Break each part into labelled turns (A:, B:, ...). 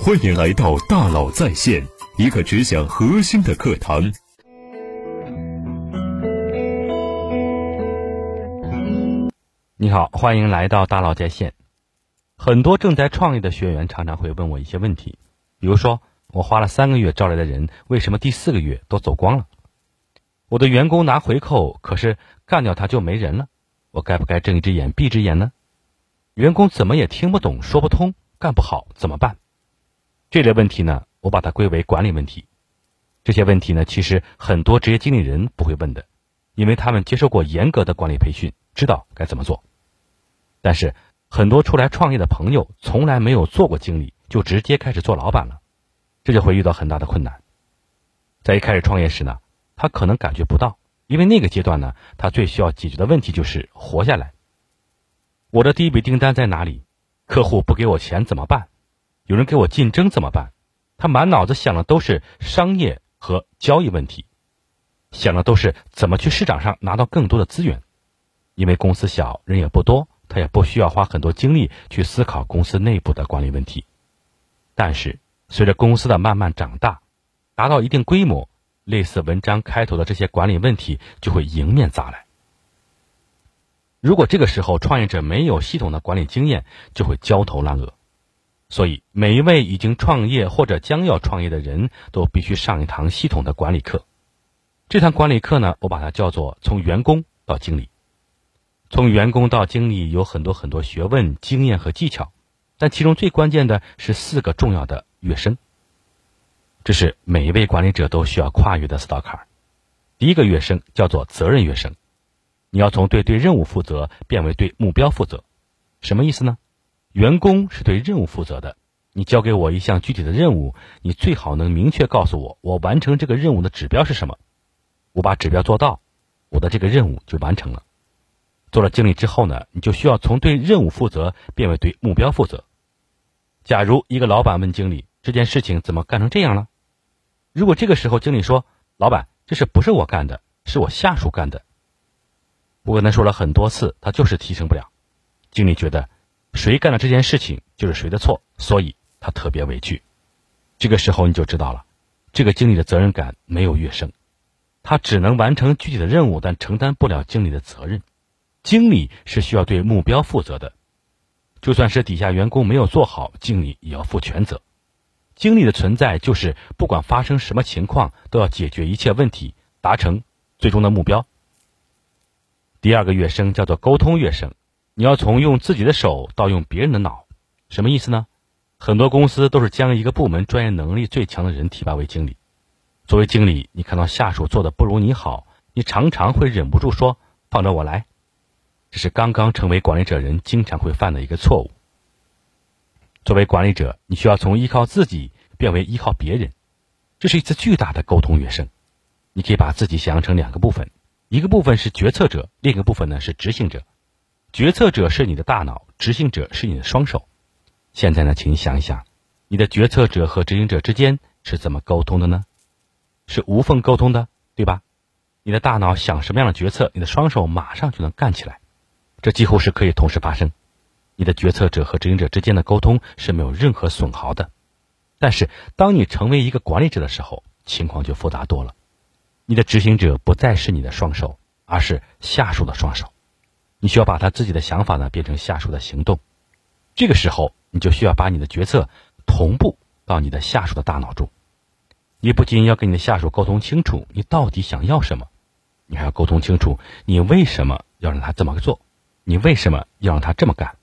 A: 欢迎来到大佬在线，一个只讲核心的课堂。
B: 你好，欢迎来到大佬在线。很多正在创业的学员常常会问我一些问题，比如说，我花了三个月招来的人，为什么第四个月都走光了？我的员工拿回扣，可是干掉他就没人了，我该不该睁一只眼闭一只眼呢？员工怎么也听不懂，说不通，干不好怎么办？这类问题呢，我把它归为管理问题。这些问题呢，其实很多职业经理人不会问的，因为他们接受过严格的管理培训，知道该怎么做。但是很多出来创业的朋友，从来没有做过经理，就直接开始做老板了，这就会遇到很大的困难。在一开始创业时呢。他可能感觉不到，因为那个阶段呢，他最需要解决的问题就是活下来。我的第一笔订单在哪里？客户不给我钱怎么办？有人给我竞争怎么办？他满脑子想的都是商业和交易问题，想的都是怎么去市场上拿到更多的资源。因为公司小，人也不多，他也不需要花很多精力去思考公司内部的管理问题。但是随着公司的慢慢长大，达到一定规模。类似文章开头的这些管理问题就会迎面砸来。如果这个时候创业者没有系统的管理经验，就会焦头烂额。所以，每一位已经创业或者将要创业的人都必须上一堂系统的管理课。这堂管理课呢，我把它叫做从员工到经理。从员工到经理有很多很多学问、经验和技巧，但其中最关键的是四个重要的跃升。这是每一位管理者都需要跨越的四道坎儿。第一个跃升叫做责任跃升，你要从对对任务负责变为对目标负责。什么意思呢？员工是对任务负责的，你交给我一项具体的任务，你最好能明确告诉我，我完成这个任务的指标是什么。我把指标做到，我的这个任务就完成了。做了经理之后呢，你就需要从对任务负责变为对目标负责。假如一个老板问经理这件事情怎么干成这样了？如果这个时候经理说：“老板，这事不是我干的，是我下属干的。”我跟他说了很多次，他就是提升不了。经理觉得谁干了这件事情就是谁的错，所以他特别委屈。这个时候你就知道了，这个经理的责任感没有跃升，他只能完成具体的任务，但承担不了经理的责任。经理是需要对目标负责的，就算是底下员工没有做好，经理也要负全责。经理的存在就是不管发生什么情况，都要解决一切问题，达成最终的目标。第二个跃升叫做沟通跃升，你要从用自己的手到用别人的脑，什么意思呢？很多公司都是将一个部门专业能力最强的人提拔为经理。作为经理，你看到下属做的不如你好，你常常会忍不住说：“放着我来。”这是刚刚成为管理者人经常会犯的一个错误。作为管理者，你需要从依靠自己变为依靠别人，这是一次巨大的沟通跃升。你可以把自己想象成两个部分，一个部分是决策者，另一个部分呢是执行者。决策者是你的大脑，执行者是你的双手。现在呢，请你想一想，你的决策者和执行者之间是怎么沟通的呢？是无缝沟通的，对吧？你的大脑想什么样的决策，你的双手马上就能干起来，这几乎是可以同时发生。你的决策者和执行者之间的沟通是没有任何损耗的，但是当你成为一个管理者的时候，情况就复杂多了。你的执行者不再是你的双手，而是下属的双手。你需要把他自己的想法呢变成下属的行动。这个时候，你就需要把你的决策同步到你的下属的大脑中。你不仅要跟你的下属沟通清楚你到底想要什么，你还要沟通清楚你为什么要让他这么做，你为什么要让他这么干。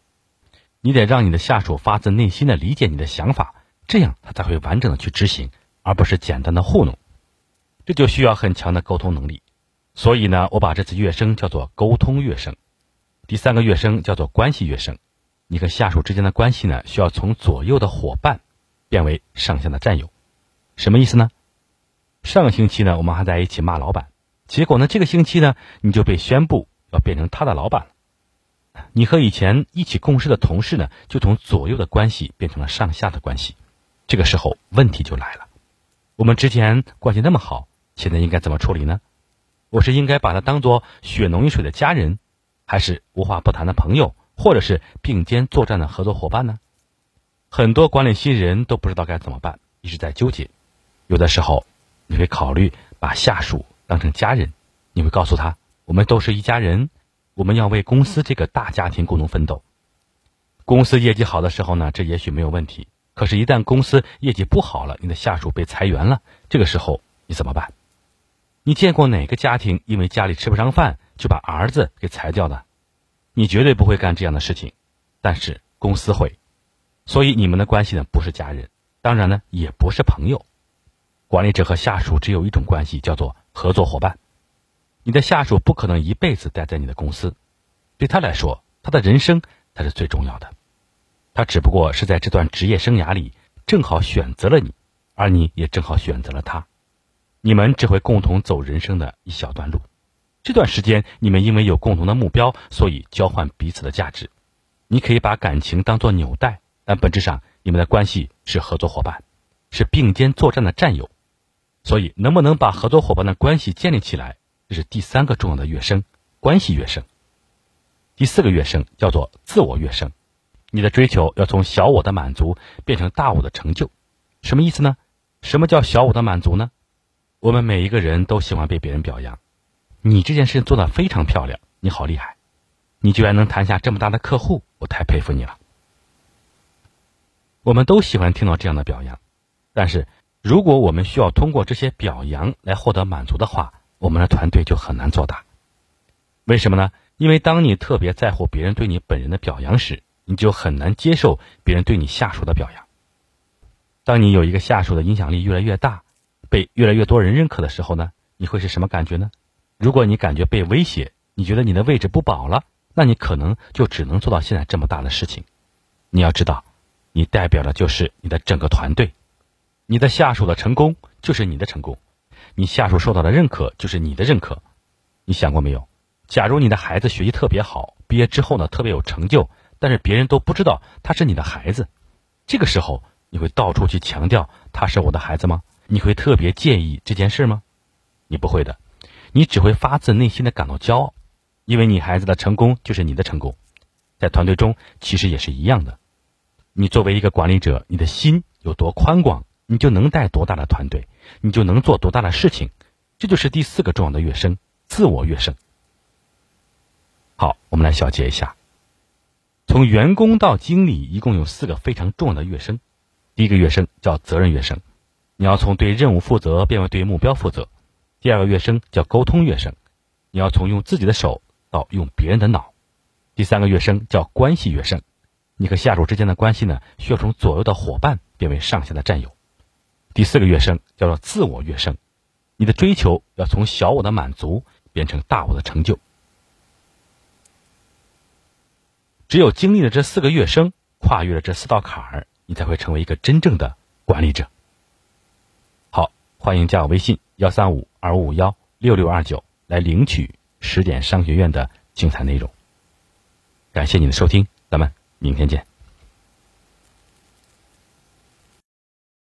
B: 你得让你的下属发自内心的理解你的想法，这样他才会完整的去执行，而不是简单的糊弄。这就需要很强的沟通能力。所以呢，我把这次跃升叫做沟通跃升。第三个跃升叫做关系跃升。你和下属之间的关系呢，需要从左右的伙伴变为上下的战友。什么意思呢？上个星期呢，我们还在一起骂老板，结果呢，这个星期呢，你就被宣布要变成他的老板了。你和以前一起共事的同事呢，就从左右的关系变成了上下的关系，这个时候问题就来了。我们之前关系那么好，现在应该怎么处理呢？我是应该把他当做血浓于水的家人，还是无话不谈的朋友，或者是并肩作战的合作伙伴呢？很多管理新人都不知道该怎么办，一直在纠结。有的时候，你会考虑把下属当成家人，你会告诉他：“我们都是一家人，我们要为公司这个大家庭共同奋斗。”公司业绩好的时候呢，这也许没有问题。可是，一旦公司业绩不好了，你的下属被裁员了，这个时候你怎么办？你见过哪个家庭因为家里吃不上饭就把儿子给裁掉的？你绝对不会干这样的事情，但是公司会。所以你们的关系呢，不是家人，当然呢，也不是朋友。管理者和下属只有一种关系，叫做合作伙伴。你的下属不可能一辈子待在你的公司，对他来说，他的人生才是最重要的。他只不过是在这段职业生涯里正好选择了你，而你也正好选择了他。你们只会共同走人生的一小段路。这段时间，你们因为有共同的目标，所以交换彼此的价值。你可以把感情当作纽带。但本质上，你们的关系是合作伙伴，是并肩作战的战友。所以，能不能把合作伙伴的关系建立起来，这是第三个重要的跃升——关系跃升。第四个跃升叫做自我跃升。你的追求要从小我的满足变成大我的成就。什么意思呢？什么叫小我的满足呢？我们每一个人都喜欢被别人表扬。你这件事做得非常漂亮，你好厉害，你居然能谈下这么大的客户，我太佩服你了。我们都喜欢听到这样的表扬，但是如果我们需要通过这些表扬来获得满足的话，我们的团队就很难做大。为什么呢？因为当你特别在乎别人对你本人的表扬时，你就很难接受别人对你下属的表扬。当你有一个下属的影响力越来越大，被越来越多人认可的时候呢，你会是什么感觉呢？如果你感觉被威胁，你觉得你的位置不保了，那你可能就只能做到现在这么大的事情。你要知道。你代表的就是你的整个团队，你的下属的成功就是你的成功，你下属受到的认可就是你的认可。你想过没有？假如你的孩子学习特别好，毕业之后呢特别有成就，但是别人都不知道他是你的孩子，这个时候你会到处去强调他是我的孩子吗？你会特别介意这件事吗？你不会的，你只会发自内心的感到骄傲，因为你孩子的成功就是你的成功。在团队中其实也是一样的。你作为一个管理者，你的心有多宽广，你就能带多大的团队，你就能做多大的事情。这就是第四个重要的跃升——自我跃升。好，我们来小结一下：从员工到经理，一共有四个非常重要的跃升。第一个跃升叫责任跃升，你要从对任务负责变为对目标负责；第二个跃升叫沟通跃升，你要从用自己的手到用别人的脑；第三个跃升叫关系跃升。你和下属之间的关系呢，需要从左右的伙伴变为上下的战友。第四个跃升叫做自我跃升，你的追求要从小我的满足变成大我的成就。只有经历了这四个跃升，跨越了这四道坎儿，你才会成为一个真正的管理者。好，欢迎加我微信幺三五二五五幺六六二九来领取十点商学院的精彩内容。感谢你的收听，咱们。明天见。